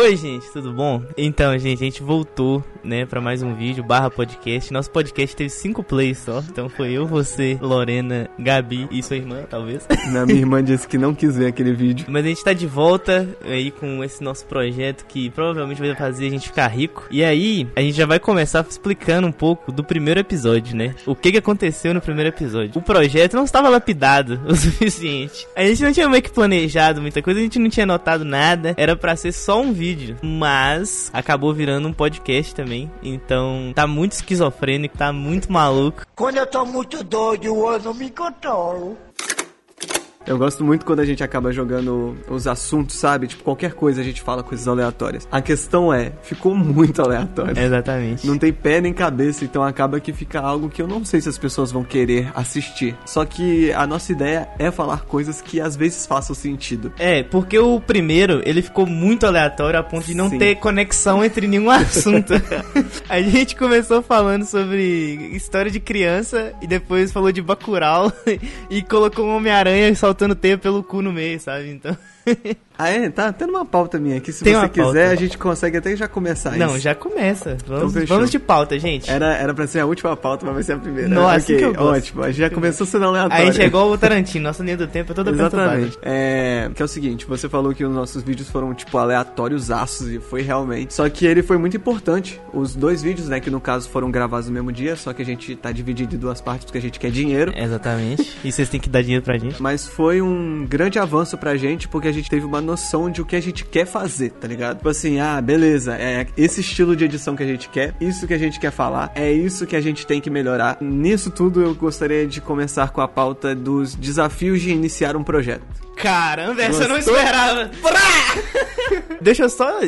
Oi, gente, tudo bom? Então, gente, a gente voltou, né, pra mais um vídeo, barra podcast. Nosso podcast teve cinco plays só. Então foi eu, você, Lorena, Gabi e sua irmã, talvez. Na minha irmã disse que não quis ver aquele vídeo. Mas a gente tá de volta aí com esse nosso projeto que provavelmente vai fazer a gente ficar rico. E aí, a gente já vai começar explicando um pouco do primeiro episódio, né? O que que aconteceu no primeiro episódio. O projeto não estava lapidado o suficiente. A gente não tinha meio que planejado muita coisa, a gente não tinha notado nada. Era para ser só um vídeo. Mas acabou virando um podcast também. Então tá muito esquizofrênico, tá muito maluco. Quando eu tô muito doido, eu não me controlo. Eu gosto muito quando a gente acaba jogando os assuntos, sabe? Tipo, qualquer coisa a gente fala coisas aleatórias. A questão é, ficou muito aleatório. Exatamente. Não tem pé nem cabeça, então acaba que fica algo que eu não sei se as pessoas vão querer assistir. Só que a nossa ideia é falar coisas que às vezes façam sentido. É, porque o primeiro, ele ficou muito aleatório a ponto de não Sim. ter conexão entre nenhum assunto. a gente começou falando sobre história de criança e depois falou de Bacurau e colocou um Homem-Aranha soltando teia pelo cu no meio, sabe? Então... Ah, é? Tá tendo uma pauta minha aqui. Se Tem você quiser, pauta. a gente consegue até já começar Não, isso. já começa. Vamos, fechou. vamos de pauta, gente. Era, era pra ser a última pauta, mas vai ser a primeira. Nossa, ok, que eu gosto. ótimo. A gente já começou sendo aleatório. A gente é igual o Tarantino, nossa linha do tempo é toda. Exatamente. É, que é o seguinte, você falou que os nossos vídeos foram, tipo, aleatórios aços, e foi realmente. Só que ele foi muito importante. Os dois vídeos, né, que no caso foram gravados no mesmo dia, só que a gente tá dividido em duas partes porque a gente quer dinheiro. Exatamente. E vocês têm que dar dinheiro pra gente. Mas foi um grande avanço pra gente, porque a gente teve uma noção de o que a gente quer fazer, tá ligado? Tipo assim, ah, beleza, é esse estilo de edição que a gente quer, isso que a gente quer falar, é isso que a gente tem que melhorar. Nisso tudo, eu gostaria de começar com a pauta dos desafios de iniciar um projeto. Caramba, essa eu não esperava. Deixa eu só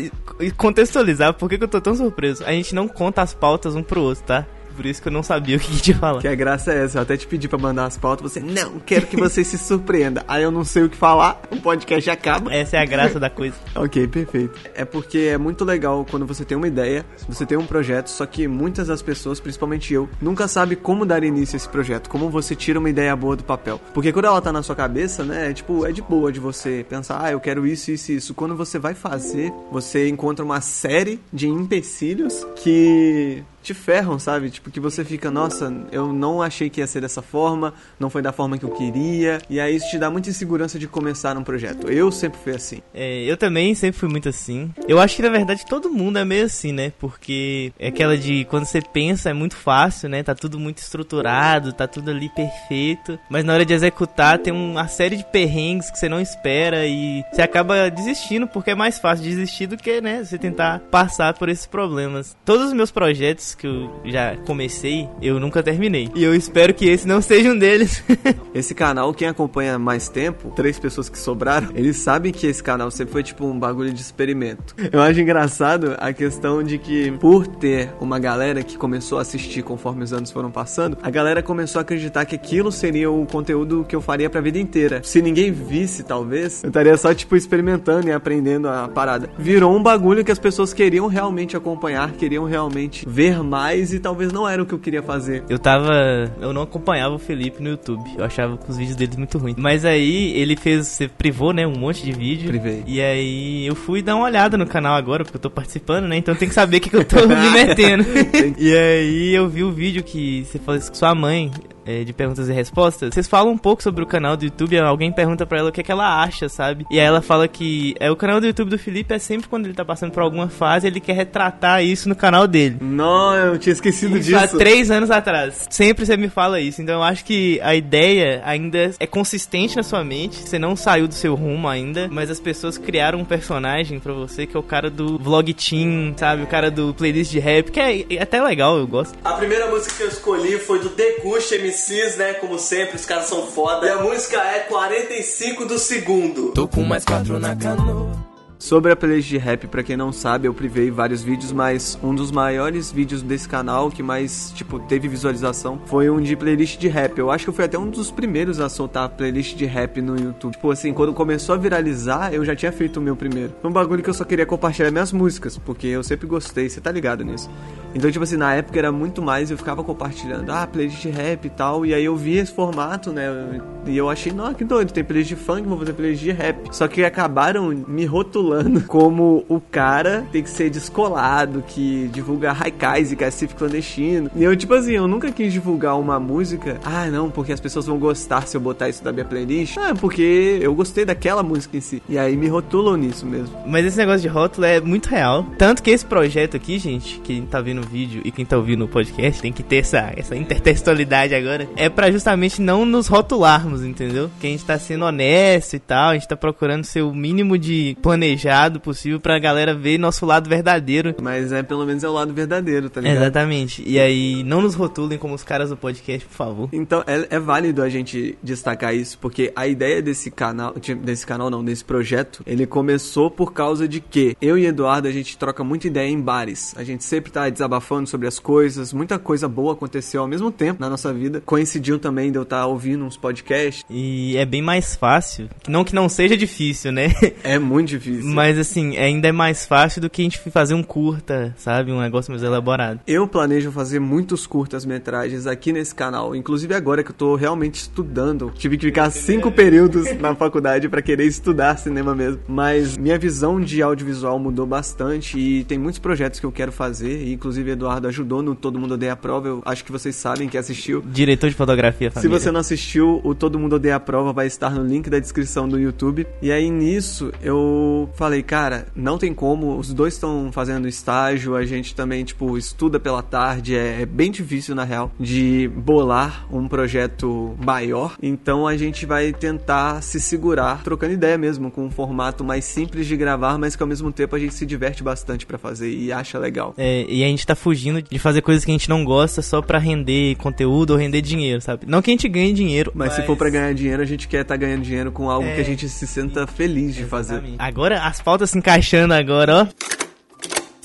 contextualizar por que que eu tô tão surpreso. A gente não conta as pautas um pro outro, tá? Por isso que eu não sabia o que que te falar. Que a graça é essa, eu até te pedi pra mandar as pautas, você, não, quero que você se surpreenda. Aí eu não sei o que falar, o podcast acaba. Essa é a graça da coisa. Ok, perfeito. É porque é muito legal quando você tem uma ideia, você tem um projeto, só que muitas das pessoas, principalmente eu, nunca sabe como dar início a esse projeto, como você tira uma ideia boa do papel. Porque quando ela tá na sua cabeça, né, é tipo, é de boa de você pensar, ah, eu quero isso, isso e isso. Quando você vai fazer, você encontra uma série de empecilhos que te ferram, sabe? Tipo, que você fica, nossa, eu não achei que ia ser dessa forma, não foi da forma que eu queria, e aí isso te dá muita insegurança de começar um projeto. Eu sempre fui assim. É, eu também sempre fui muito assim. Eu acho que na verdade todo mundo é meio assim, né? Porque é aquela de quando você pensa é muito fácil, né? Tá tudo muito estruturado, tá tudo ali perfeito. Mas na hora de executar tem uma série de perrengues que você não espera e você acaba desistindo porque é mais fácil desistir do que, né? Você tentar passar por esses problemas. Todos os meus projetos que eu já comecei, eu nunca terminei. E eu espero que esse não seja um deles. Esse canal, quem acompanha mais tempo, três pessoas que sobraram, eles sabem que esse canal sempre foi tipo um bagulho de experimento. Eu acho engraçado a questão de que, por ter uma galera que começou a assistir conforme os anos foram passando, a galera começou a acreditar que aquilo seria o conteúdo que eu faria pra vida inteira. Se ninguém visse, talvez, eu estaria só tipo experimentando e aprendendo a parada. Virou um bagulho que as pessoas queriam realmente acompanhar, queriam realmente ver mais e talvez não era o que eu queria fazer. Eu tava. Eu não acompanhava o Felipe no YouTube. Eu achava os vídeos dele muito ruins. Mas aí ele fez. Você privou, né? Um monte de vídeo. Privei. E aí eu fui dar uma olhada no canal agora, porque eu tô participando, né? Então tem que saber o que, que eu tô me metendo. e aí eu vi o vídeo que você faz com sua mãe. É, de perguntas e respostas, vocês falam um pouco sobre o canal do YouTube, alguém pergunta pra ela o que, é que ela acha, sabe? E aí ela fala que é o canal do YouTube do Felipe é sempre quando ele tá passando por alguma fase, ele quer retratar isso no canal dele. Não, eu tinha esquecido Isso há disso. três anos atrás. Sempre você me fala isso. Então eu acho que a ideia ainda é consistente na sua mente. Você não saiu do seu rumo ainda, mas as pessoas criaram um personagem pra você que é o cara do vlog team, sabe? O cara do playlist de rap, que é, é até legal, eu gosto. A primeira música que eu escolhi foi do Deguste MCs, né? Como sempre, os caras são foda. E a música é 45 do segundo. Tô com mais quatro na canoa. Sobre a playlist de rap, pra quem não sabe, eu privei vários vídeos, mas um dos maiores vídeos desse canal que mais, tipo, teve visualização foi um de playlist de rap. Eu acho que eu fui até um dos primeiros a soltar playlist de rap no YouTube. Tipo assim, quando começou a viralizar, eu já tinha feito o meu primeiro. Foi um bagulho que eu só queria compartilhar minhas músicas, porque eu sempre gostei, você tá ligado nisso. Então, tipo assim, na época era muito mais, eu ficava compartilhando, ah, playlist de rap e tal, e aí eu vi esse formato, né, e eu achei, nossa, que doido, tem playlist de funk, vou fazer playlist de rap. Só que acabaram me rotulando rotulando como o cara tem que ser descolado, que divulga haikais e cacife clandestino. E eu, tipo assim, eu nunca quis divulgar uma música. Ah, não, porque as pessoas vão gostar se eu botar isso na minha playlist. Ah, porque eu gostei daquela música em si. E aí me rotulam nisso mesmo. Mas esse negócio de rótulo é muito real. Tanto que esse projeto aqui, gente, quem tá vendo o vídeo e quem tá ouvindo o podcast, tem que ter essa, essa intertextualidade agora. É para justamente não nos rotularmos, entendeu? Que a gente tá sendo honesto e tal, a gente tá procurando ser o mínimo de planejado possível pra galera ver nosso lado verdadeiro. Mas é pelo menos é o lado verdadeiro, tá ligado? Exatamente. E aí, não nos rotulem como os caras do podcast, por favor. Então, é, é válido a gente destacar isso, porque a ideia desse canal, de- desse canal não, desse projeto, ele começou por causa de que eu e Eduardo, a gente troca muita ideia em bares. A gente sempre tá desabafando sobre as coisas, muita coisa boa aconteceu ao mesmo tempo na nossa vida. Coincidiu também de eu estar ouvindo uns podcasts. E é bem mais fácil. Não que não seja difícil, né? É muito difícil. Mas assim, ainda é mais fácil do que a gente fazer um curta, sabe? Um negócio mais elaborado. Eu planejo fazer muitos curtas-metragens aqui nesse canal. Inclusive agora que eu tô realmente estudando. Tive que ficar cinco períodos na faculdade pra querer estudar cinema mesmo. Mas minha visão de audiovisual mudou bastante e tem muitos projetos que eu quero fazer. E, inclusive, Eduardo ajudou no Todo Mundo Odeia a Prova. Eu acho que vocês sabem que assistiu. Diretor de fotografia, Se família. você não assistiu, o Todo Mundo Odeia a Prova vai estar no link da descrição do YouTube. E aí nisso eu falei, cara, não tem como, os dois estão fazendo estágio, a gente também, tipo, estuda pela tarde, é, é bem difícil na real de bolar um projeto maior. Então a gente vai tentar se segurar, trocando ideia mesmo, com um formato mais simples de gravar, mas que ao mesmo tempo a gente se diverte bastante pra fazer e acha legal. É, e a gente tá fugindo de fazer coisas que a gente não gosta só pra render conteúdo ou render dinheiro, sabe? Não que a gente ganhe dinheiro, Mas, se for pra ganhar dinheiro, a gente quer estar ganhando dinheiro com algo É, que a gente se sinta feliz de fazer. Exatamente. Agora, as pautas se encaixando agora, ó.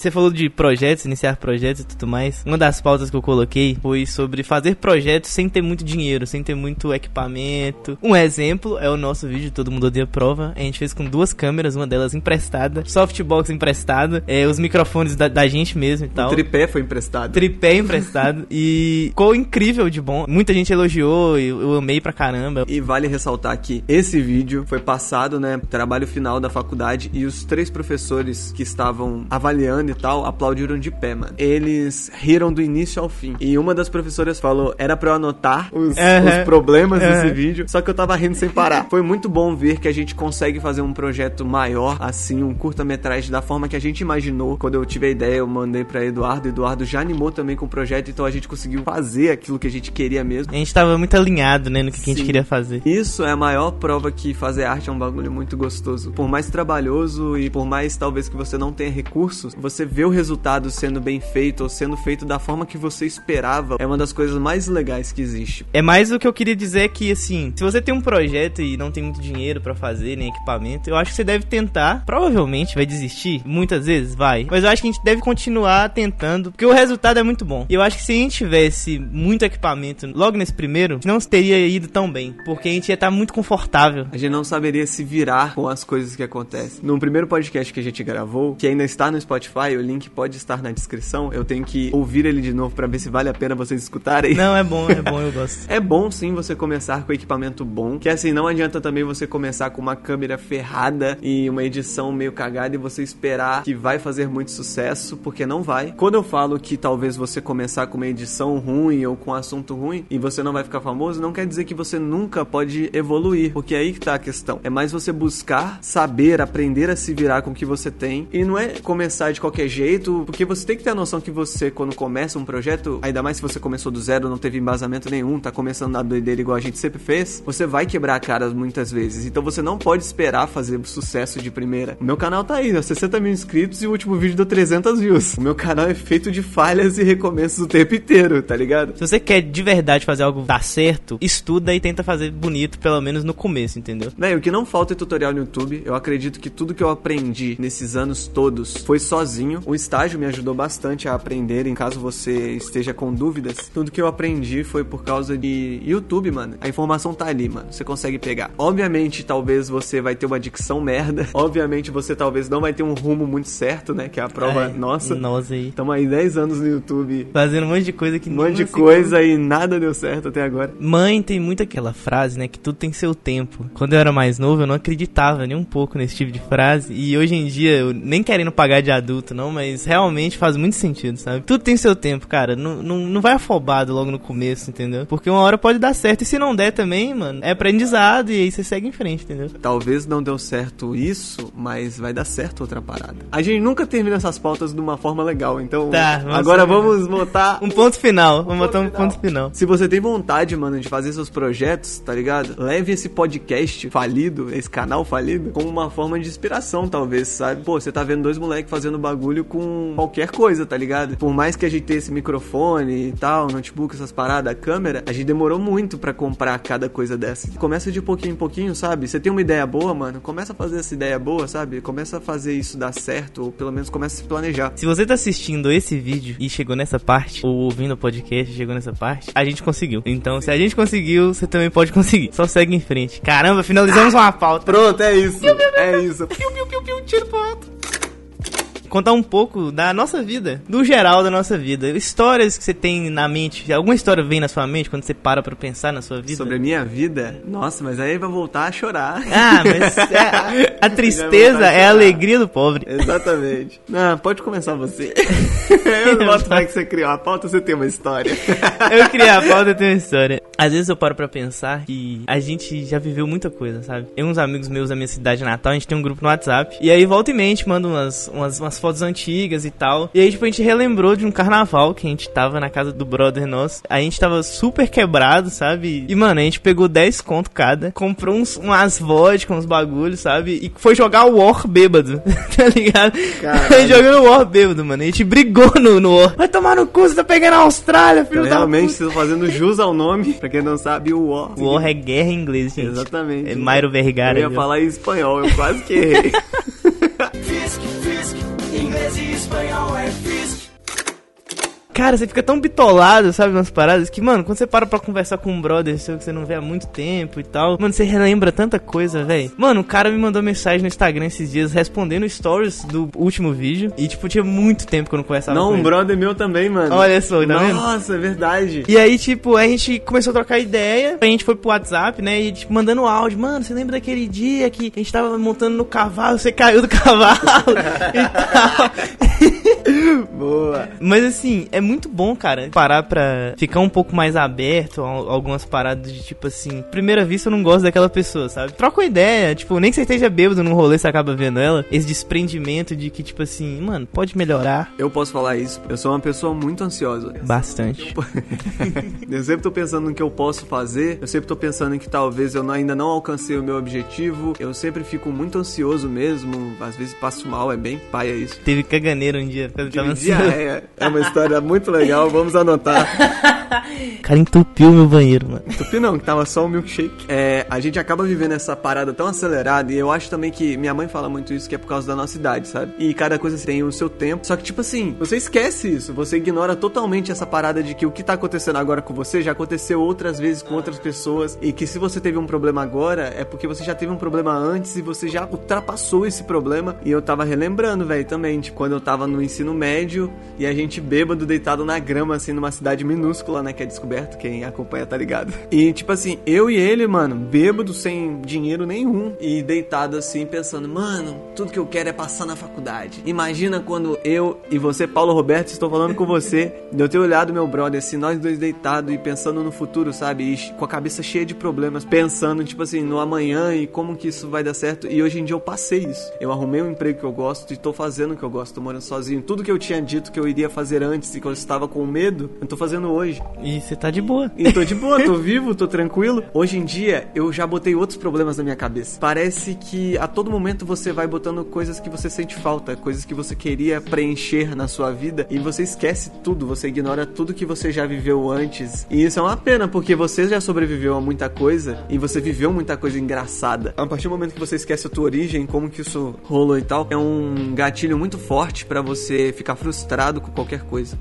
Você falou de projetos, iniciar projetos e tudo mais. Uma das pautas que eu coloquei foi sobre fazer projetos sem ter muito dinheiro, sem ter muito equipamento. Um exemplo é o nosso vídeo Todo Mundo Odeia Prova. A gente fez com duas câmeras, uma delas emprestada, softbox emprestada, é, os microfones da, da gente mesmo e O tal. tripé foi emprestado. Tripé emprestado e ficou incrível de bom. Muita gente elogiou, eu, eu amei pra caramba. E vale ressaltar que esse vídeo foi passado, né, trabalho final da faculdade e os três professores que estavam avaliando tal aplaudiram de pé, mano. Eles riram do início ao fim. E uma das professoras falou, era pra eu anotar os, os problemas desse vídeo, só que eu tava rindo sem parar. Foi muito bom ver que a gente consegue fazer um projeto maior, assim, um curta-metragem da forma que a gente imaginou. Quando eu tive a ideia, eu mandei pra Eduardo, Eduardo já animou também com o projeto, então a gente conseguiu fazer aquilo que a gente queria mesmo. A gente tava muito alinhado, né, no que, que a gente queria fazer. Isso é a maior prova que fazer arte é um bagulho muito gostoso. Por mais trabalhoso e por mais talvez que você não tenha recursos, você vê o resultado sendo bem feito ou sendo feito da forma que você esperava é uma das coisas mais legais que existe. É mais o que eu queria dizer que, assim, se você tem um projeto e não tem muito dinheiro pra fazer, nem equipamento, eu acho que você deve tentar. Provavelmente vai desistir, muitas vezes vai. Mas eu acho que a gente deve continuar tentando, porque o resultado é muito bom. E eu acho que se a gente tivesse muito equipamento logo nesse primeiro, não teria ido tão bem, porque a gente ia estar muito confortável. A gente não saberia se virar com as coisas que acontecem. No primeiro podcast que a gente gravou, que ainda está no Spotify, o link pode estar na descrição. Eu tenho que ouvir ele de novo pra ver se vale a pena vocês escutarem. Não, é bom, é bom, eu gosto. É bom sim você começar com equipamento bom, que assim não adianta também você começar com uma câmera ferrada e uma edição meio cagada e você esperar que vai fazer muito sucesso, porque não vai. Quando eu falo que talvez você começar com uma edição ruim ou com um assunto ruim e você não vai ficar famoso, não quer dizer que você nunca pode evoluir, porque é aí que tá a questão. É mais você buscar saber, aprender a se virar com o que você tem e não é começar de qualquer jeito, porque você tem que ter a noção que você quando começa um projeto, ainda mais se você começou do zero, não teve embasamento nenhum, tá começando na doideira igual a gente sempre fez, você vai quebrar a cara muitas vezes. Então você não pode esperar fazer sucesso de primeira. O meu canal tá aí, ó, 60 mil inscritos e o último vídeo deu 300 views. O meu canal é feito de falhas e recomeços o tempo inteiro, tá ligado? Se você quer de verdade fazer algo dar certo, estuda e tenta fazer bonito, pelo menos no começo, entendeu? Véi, o que não falta é tutorial no YouTube. Eu acredito que tudo que eu aprendi nesses anos todos foi sozinho. Sozinho. O estágio me ajudou bastante a aprender, em caso você esteja com dúvidas. Tudo que eu aprendi foi por causa de YouTube, mano. A informação tá ali, mano. Você consegue pegar. Obviamente, talvez você vai ter uma dicção merda. Obviamente, você talvez não vai ter um rumo muito certo, né? Que é a prova Ai, nossa. Nós aí. Estamos aí 10 anos no YouTube. Fazendo um monte de coisa que Um monte de coisa e nada deu certo até agora. Mãe tem muito aquela frase, né? Que tudo tem seu tempo. Quando eu era mais novo, eu não acreditava nem um pouco nesse tipo de frase. E hoje em dia, eu nem querendo pagar de adulto, não, mas realmente faz muito sentido, sabe? Tudo tem seu tempo, cara. Não, não, não vai afobado logo no começo, entendeu? Porque uma hora pode dar certo. E se não der também, mano, é aprendizado e aí você segue em frente, entendeu? Talvez não deu certo isso, mas vai dar certo outra parada. A gente nunca termina essas pautas de uma forma legal, então Tá, vamos agora vamos botar Um ponto final. Vamos botar um ponto final. Se você tem vontade, mano, de fazer seus projetos, tá ligado? Leve esse podcast falido, esse canal falido, como uma forma de inspiração, talvez, sabe? Pô, você tá vendo dois moleques fazendo bagulho com qualquer coisa, tá ligado? Por mais que a gente tenha esse microfone e tal, notebook, essas paradas, a câmera, a gente demorou muito pra comprar cada coisa dessa. Começa de pouquinho em pouquinho, sabe? Você tem uma ideia boa, mano, começa a fazer essa ideia boa, sabe? Começa a fazer isso dar certo, ou pelo menos começa a se planejar. Se você tá assistindo esse vídeo e chegou nessa parte, ou ouvindo o podcast e chegou nessa parte, a gente conseguiu. Então, se a gente conseguiu, você também pode conseguir. Só segue em frente. Caramba, finalizamos uma pauta. Pronto, é isso. É isso. Piu, piu, piu, piu, tiro pro alto. Contar um pouco da nossa vida, do geral da nossa vida. Histórias que você tem na mente. Alguma história vem na sua mente quando você para pra pensar na sua vida? Sobre a minha vida? Nossa, mas aí vai voltar a chorar. Ah, mas é- a tristeza é a alegria do pobre. Exatamente. Não, pode começar você. Eu não boto fé que você criou a pauta, você tem uma história. Eu criei a pauta e tenho uma história. Às vezes eu paro pra pensar que a gente já viveu muita coisa, sabe? Eu e uns amigos meus da minha cidade natal, a gente tem um grupo no WhatsApp. E aí volta e meia a gente manda umas, umas, umas fotos antigas e tal. E aí, tipo, a gente relembrou de um carnaval que a gente tava na casa do brother nosso. A gente tava super quebrado, sabe? E, mano, a gente pegou 10 conto cada, comprou uns, umas vodka, uns bagulhos, sabe? E foi jogar o War bêbado, tá ligado? Caralho. A gente jogando War bêbado, mano. A gente brigou no, no War. Vai tomar no cu, você tá pegando a Austrália, filho da Realmente, puta. vocês estão fazendo jus ao nome. Pra quem não sabe, o War. War é guerra em inglês, gente. Exatamente. É Mairo Vergara. Eu ia viu? falar em espanhol, eu quase que errei. Inglês e espanhol é Fisk. Cara, você fica tão bitolado, sabe, nas paradas, que, mano, quando você para pra conversar com um brother seu que você não vê há muito tempo e tal, mano, você relembra tanta coisa, velho. Mano, o cara me mandou mensagem no Instagram esses dias respondendo stories do último vídeo. E, tipo, tinha muito tempo que eu não conversava não, com um ele. brother meu também, mano. Olha só, tá vendo? Nossa, é verdade. E aí, tipo, a gente começou a trocar ideia, a gente foi pro WhatsApp, né, e, tipo, mandando áudio. Mano, você lembra daquele dia que a gente tava montando no cavalo, você caiu do cavalo e tal. Boa. Mas assim, é muito bom, cara, parar pra ficar um pouco mais aberto a algumas paradas de tipo assim, primeira vista eu não gosto daquela pessoa, sabe? Troca uma ideia, tipo, nem que você esteja bêbado num rolê, você acaba vendo ela, esse desprendimento de que, tipo assim, mano, pode melhorar Eu posso falar isso. Eu sou uma pessoa muito ansiosa. bastante. Eu sempre tô pensando no que eu posso fazer. Eu sempre tô pensando em que talvez eu ainda não alcancei o meu objetivo. Eu sempre fico muito ansioso mesmo. Às vezes passo mal, é bem paia isso. Teve caganeiro um dia, eu tava ansioso. é, é uma história muito legal, vamos anotar. O cara entupiu meu banheiro, mano. Tupi não, que tava só o milkshake. É, a gente acaba vivendo essa parada tão acelerada e eu acho também que minha mãe fala muito isso que é por causa da nossa idade, sabe? E cada coisa tem o seu tempo. Só que tipo assim, você esquece isso, você ignora totalmente essa parada de que o que tá acontecendo agora com você já aconteceu outras vezes com outras pessoas e que se você teve um problema agora é porque você já teve um problema antes e você já ultrapassou esse problema. E eu tava relembrando, velho, também, tipo, quando eu tava no ensino médio e a gente bêbado deitado na grama assim numa cidade minúscula, né, que é descoberto, quem acompanha tá ligado. E tipo assim, eu e ele, mano, bêbado sem dinheiro nenhum e deitado assim pensando, mano, tudo que eu quero é passar na faculdade. Imagina quando eu e você, Paulo Roberto, estou falando com você, eu ter olhado meu brother assim, nós dois deitados e pensando no futuro, sabe? E com a cabeça cheia de problemas, pensando tipo assim, no amanhã e como que isso vai dar certo. E hoje em dia eu passei isso. Eu arrumei um emprego que eu gosto e tô fazendo o que eu gosto, tô morando sozinho. Tudo que eu tinha dito que eu iria fazer antes e que eu estava com medo, eu tô fazendo hoje. E você tá de boa. E tô de boa, tô vivo, tô tranquilo. Hoje em dia, eu já botei outros problemas na minha cabeça. Parece que a todo momento você vai botando coisas que você sente falta, coisas que você queria preencher na sua vida e você esquece tudo, você ignora tudo que você já viveu antes. E isso é uma pena, porque você já sobreviveu a muita coisa e você viveu muita coisa engraçada. A partir do momento que você esquece a tua origem, como que isso rolou e tal, é um gatilho muito forte pra você ficar frustrado com qualquer coisa.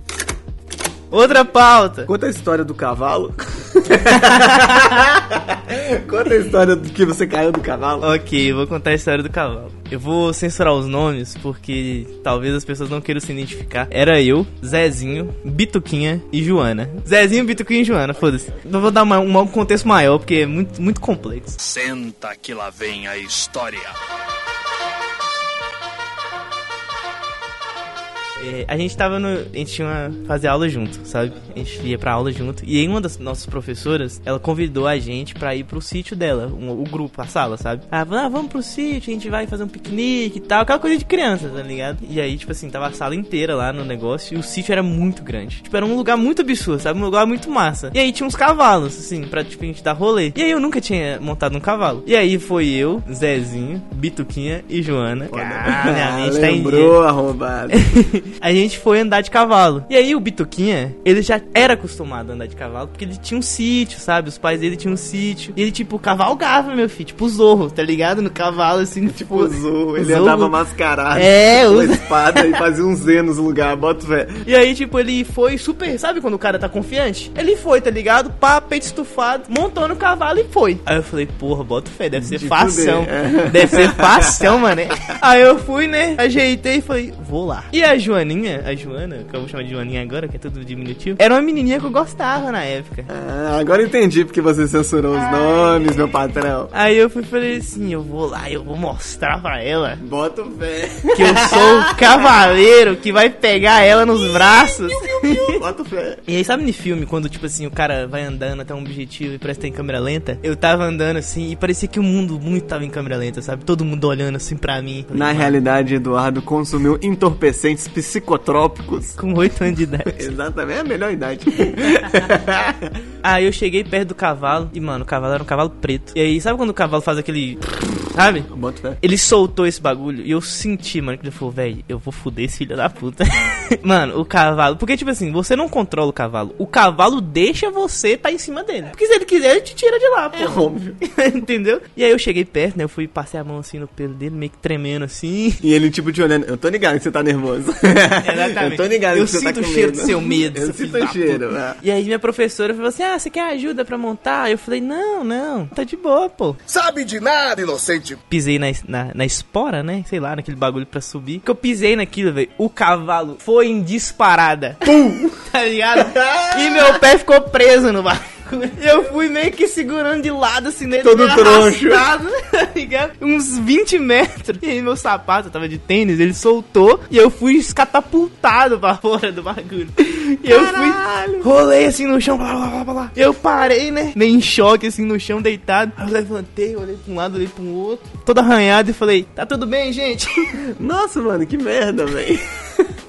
Outra pauta. Conta a história do cavalo. Conta a história do que você caiu do cavalo. Ok, eu vou contar a história do cavalo. Eu vou censurar os nomes porque talvez as pessoas não queiram se identificar. Era eu, Zezinho, Bituquinha e Joana. Zezinho, Bituquinha e Joana, foda-se. Eu vou dar uma- um contexto maior porque é muito, muito complexo. Senta que lá vem a história. É, a gente tava no. A gente tinha uma. fazer aula junto, sabe? A gente ia pra aula junto. E aí uma das nossas professoras, ela convidou a gente pra ir pro sítio dela, um- o grupo, a sala, sabe? Ah, vamos- ah, vamos pro sítio, a gente vai fazer um piquenique e tal, aquela coisa de criança, tá ligado? E aí, tipo assim, tava a sala inteira lá no negócio e o sítio era muito grande. Tipo, era um lugar muito absurdo, sabe? Um lugar muito massa. E aí tinha uns cavalos, assim, pra tipo, a gente dar rolê. E aí eu nunca tinha montado um cavalo. E aí foi eu, Zezinho, Bituquinha e Joana. Ah, minha mente tá em dia. Arrombado. a gente foi andar de cavalo. E aí o Bituquinha, ele já era acostumado a andar de cavalo, porque ele tinha um sítio, sabe? Os pais dele tinham um sítio. E ele, tipo, cavalgava, meu filho. Tipo o Zorro, tá ligado? No cavalo, assim, tipo... O Zorro, ele Zorro. andava mascarado. É, com o- a espada e fazia um Z nos lugares, bota fé. E aí, tipo, ele foi super... Sabe quando o cara tá confiante? Ele foi, tá ligado? Pá, peito estufado, montou no cavalo e foi. Aí eu falei, porra, bota fé, deve ser De fação. é. Deve ser fação, mano. Aí eu fui, né? Ajeitei e falei, vou lá. E a Joaninha, a Joana, que eu vou chamar de Joaninha agora, que é tudo diminutivo, era uma menininha que eu gostava na época. Ah, agora eu entendi porque você censurou os nomes, meu patrão. Aí eu fui falei assim, eu vou lá, eu vou mostrar pra ela Bota o fé. que eu sou o cavaleiro que vai pegar ela nos braços. Bota o fé. E aí, sabe no filme, quando, tipo assim, o cara vai andando até um objetivo e parece que tá em câmera lenta? Eu tava andando assim e parecia que o mundo muito tava em câmera lenta, sabe? Todo mundo olhando assim pra mim. Falei, Na "Mano, realidade, Eduardo consumiu entorpecentes psicotrópicos. Com 8 anos de idade. Exatamente, é a melhor idade. Aí eu cheguei perto do cavalo e, mano, o cavalo era um cavalo preto. E aí, sabe quando o cavalo faz aquele. Sabe? Ele soltou esse bagulho e eu senti, mano, que ele falou, velho, eu vou foder esse filho da puta. mano, o cavalo. Porque, tipo assim, você não controla o cavalo. O cavalo deixa você tá em cima dele. Porque se ele quiser, ele te tira de lá, pô. É óbvio. Entendeu? E aí eu cheguei perto, né? Eu fui passei a mão assim no pelo dele, meio que tremendo assim. E ele, tipo, te olhando. Eu tô ligado que você tá nervoso. Eu tô ligado Eu tá sinto com o cheiro medo. do seu medo, Eu sinto o cheiro. puta. é. E aí minha professora falou assim: Ah, você quer ajuda pra montar? Eu falei, não, não, tá de boa, pô. Sabe de nada, inocente. Pisei na, na, na espora, né? Sei lá, naquele bagulho pra subir. Que eu pisei naquilo, velho. O cavalo foi em disparada. Pum! tá ligado? E meu pé ficou preso no Eu fui meio que segurando de lado, assim, nele. Todo troncho. tá? Uns 20 metros. E aí meu sapato, tava de tênis, ele soltou e eu fui escatapultado pra fora do bagulho. E eu fui, rolei assim no chão, blá, blá, blá, blá. Eu parei, né? Meio em choque, assim, no chão, deitado. Aí eu levantei, olhei pra um lado, olhei pro outro, todo arranhado e falei, tá tudo bem, gente? Nossa, mano, que merda, velho.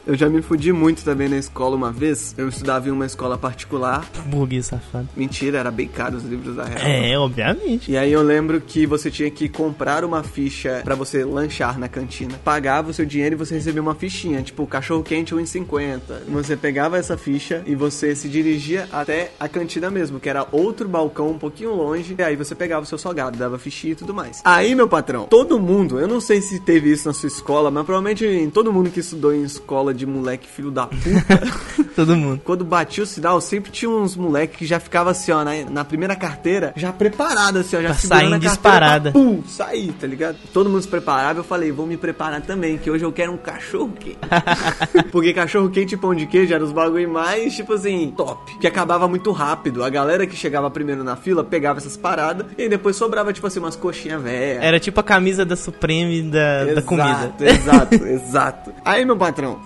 Eu já me fudi muito também na escola uma vez. Eu estudava em uma escola particular. Burguês safado. Mentira, era bem caro os livros da real. É, obviamente. E aí eu lembro que você tinha que comprar uma ficha pra você lanchar na cantina. Pagava o seu dinheiro e você recebia uma fichinha, tipo cachorro quente 1,50. Você pegava essa ficha e você se dirigia até a cantina mesmo, que era outro balcão um pouquinho longe. E aí você pegava o seu salgado, dava fichinha e tudo mais. Aí, meu patrão, todo mundo, eu não sei se teve isso na sua escola, mas provavelmente em todo mundo que estudou em escola de moleque filho da puta. Todo mundo. Quando batia o sinal, sempre tinha uns moleques que já ficava assim, ó, na, na primeira carteira, já preparado, assim, ó, já carteira disparada. pra, pum, sair, tá ligado? Todo mundo se preparava, eu falei, vou me preparar também, que hoje eu quero um cachorro quente. Porque cachorro quente e pão de queijo eram os bagulho mais, tipo assim, top. Que acabava muito rápido. A galera que chegava primeiro na fila pegava essas paradas e depois sobrava, tipo assim, umas coxinhas velhas. Era tipo a camisa da Supreme da, da comida. Exato, exato, exato. Aí, meu patrão,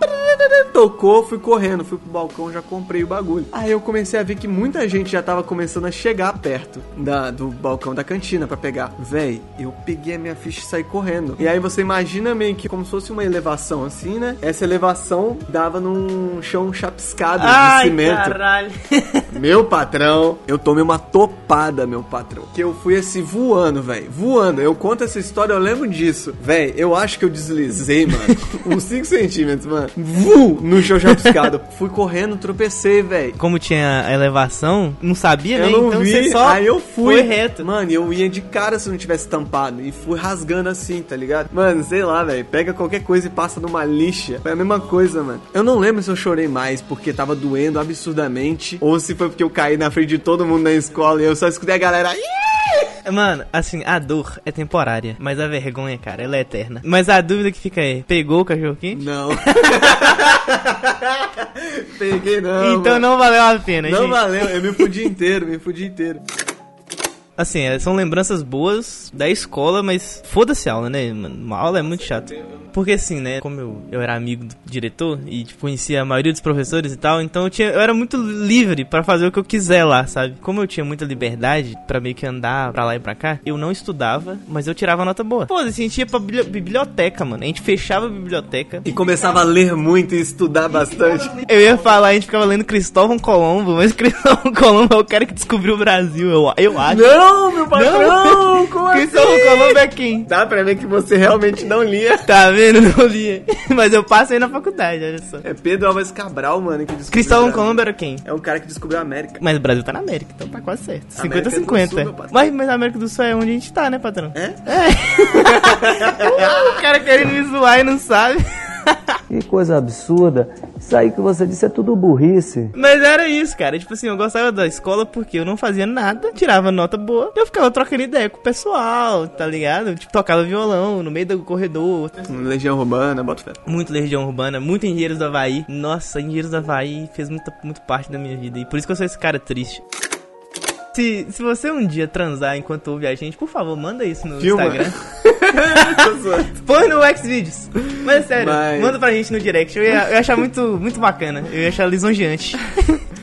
Tocou, fui correndo, fui pro balcão, já comprei o bagulho. Aí eu comecei a ver que muita gente já tava começando a chegar perto da, do balcão da cantina pra pegar. Véi, eu peguei a minha ficha e saí correndo. E aí você imagina meio que como se fosse uma elevação assim, né? Essa elevação dava num chão chapiscado de Ai, cimento. caralho. Meu patrão, eu tomei uma topada, meu patrão. Que eu fui assim voando, velho. Voando. Eu conto essa história, eu lembro disso. Velho, eu acho que eu deslizei, mano. uns 5 centímetros, mano. Vu! No chão chapiscado. fui correndo, tropecei, velho. Como tinha a elevação, não sabia, né? Eu não então vi, você só aí eu fui. foi reto. Mano, eu ia de cara se não tivesse tampado. E fui rasgando assim, tá ligado? Mano, sei lá, velho. Pega qualquer coisa e passa numa lixa. Foi a mesma coisa, mano. Eu não lembro se eu chorei mais porque tava doendo absurdamente. Ou se foi porque eu caí na frente de todo mundo na escola e eu só escutei a galera. "Ih!" Mano, assim, a dor é temporária, mas a vergonha, cara, ela é eterna. Mas a dúvida que fica é, pegou o cachorro quente? Não. Peguei não. então mano. não valeu a pena, Não gente. valeu, eu me fudi inteiro, me fudi inteiro. Assim, é, são lembranças boas da escola, mas foda-se a aula, né? mano? Uma aula é muito chato. Porque assim, né? Como eu, eu era amigo do diretor e tipo, conhecia a maioria dos professores e tal, então eu, tinha, eu era muito livre pra fazer o que eu quiser lá, sabe? Como eu tinha muita liberdade pra meio que andar pra lá e pra cá, eu não estudava, mas eu tirava nota boa. Pô, assim, a gente ia pra bibli- biblioteca, mano. A gente fechava a biblioteca. E começava a ler muito e estudar bastante. Eu ia falar, a gente ficava lendo Cristóvão Colombo, mas Cristóvão Colombo é o cara que descobriu o Brasil, eu, eu acho. Não, meu patrão! Como Cristóvão assim? Colombo é quem? Dá pra ver que você realmente não lia. Tá vendo? Não lia. Mas eu passei na faculdade, olha só. É Pedro Alves Cabral, mano, que descobriu. Cristóvão o. Colombo era quem? É um cara que descobriu a América. Mas o Brasil tá na América, então tá quase certo. América do 50-50. Sul, meu patrão. Mas, mas a América do Sul é onde a gente tá, né, patrão? É? o cara querendo me zoar e não sabe. Que coisa absurda. Isso aí que você disse é tudo burrice. Mas era isso, cara. Tipo assim, eu gostava da escola porque eu não fazia nada, tirava nota boa, e eu ficava trocando ideia com o pessoal, tá ligado? Tipo, tocava violão no meio do corredor. Legião Urbana, bota fé. Muito Legião Urbana, muito Engenheiros do Havaí. Nossa, Engenheiros do Havaí fez muita, muito parte da minha vida. E por isso que eu sou esse cara triste. Se, se você um dia transar enquanto ouve a gente, por favor, manda isso no Filma. Instagram. Põe no Xvideos. Mas é sério, Mas- manda pra gente no direct. Eu ia, eu ia achar muito, muito bacana. Eu ia achar lisonjeante.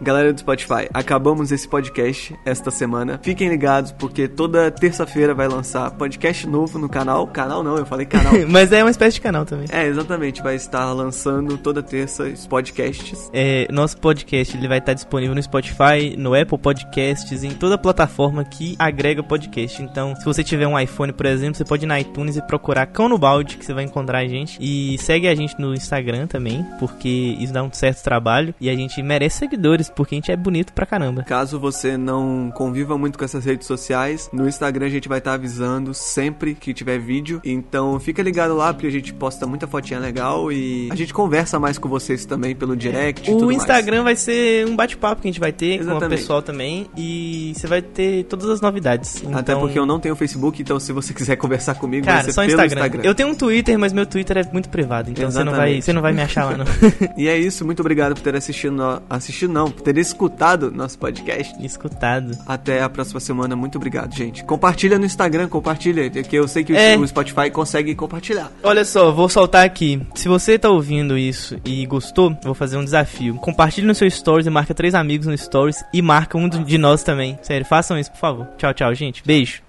Galera do Spotify, acabamos esse podcast esta semana. Fiquem ligados porque toda terça-feira vai lançar podcast novo no canal. Canal não, eu falei canal. Mas é uma espécie de canal também. é, exatamente, vai estar lançando toda terça os podcasts. É, nosso podcast ele vai estar disponível no Spotify, no Apple Podcasts, em toda plataforma que agrega podcast. Então, se você tiver um iPhone, por exemplo, você pode ir na iTunes e procurar Cão no Balde, que você vai encontrar a gente. E segue a gente no Instagram também, porque isso dá um certo trabalho. E a gente merece seguidores, porque a gente é bonito pra caramba. Caso você não conviva muito com essas redes sociais, no Instagram a gente vai estar avisando sempre que tiver vídeo. Então fica ligado lá porque a gente posta muita fotinha legal e a gente conversa mais com vocês também pelo direct. O tudo mais. Instagram vai ser um bate-papo que a gente vai ter com o Exatamente. pessoal também. E você vai ter todas as novidades. Até Então- porque eu não tenho Facebook, então se você quiser conversar comigo, Cara, vai ser só pelo Instagram. Instagram. Eu tenho um Twitter, mas meu Twitter é muito privado, então você não, vai, Exatamente. você não vai me achar lá, não. E é isso, muito obrigado por ter assistido, assistido não, por ter escutado nosso podcast. Escutado. Até a próxima semana, muito obrigado, gente. Compartilha no Instagram, compartilha, que eu sei que É. o Spotify consegue compartilhar. Olha só, vou soltar aqui. Se você tá ouvindo isso e gostou, eu vou fazer um desafio. Compartilhe no seu stories e marca três amigos no stories e marca um de nós também. Sério, façam isso, por favor. Tchau, tchau, gente. Beijo.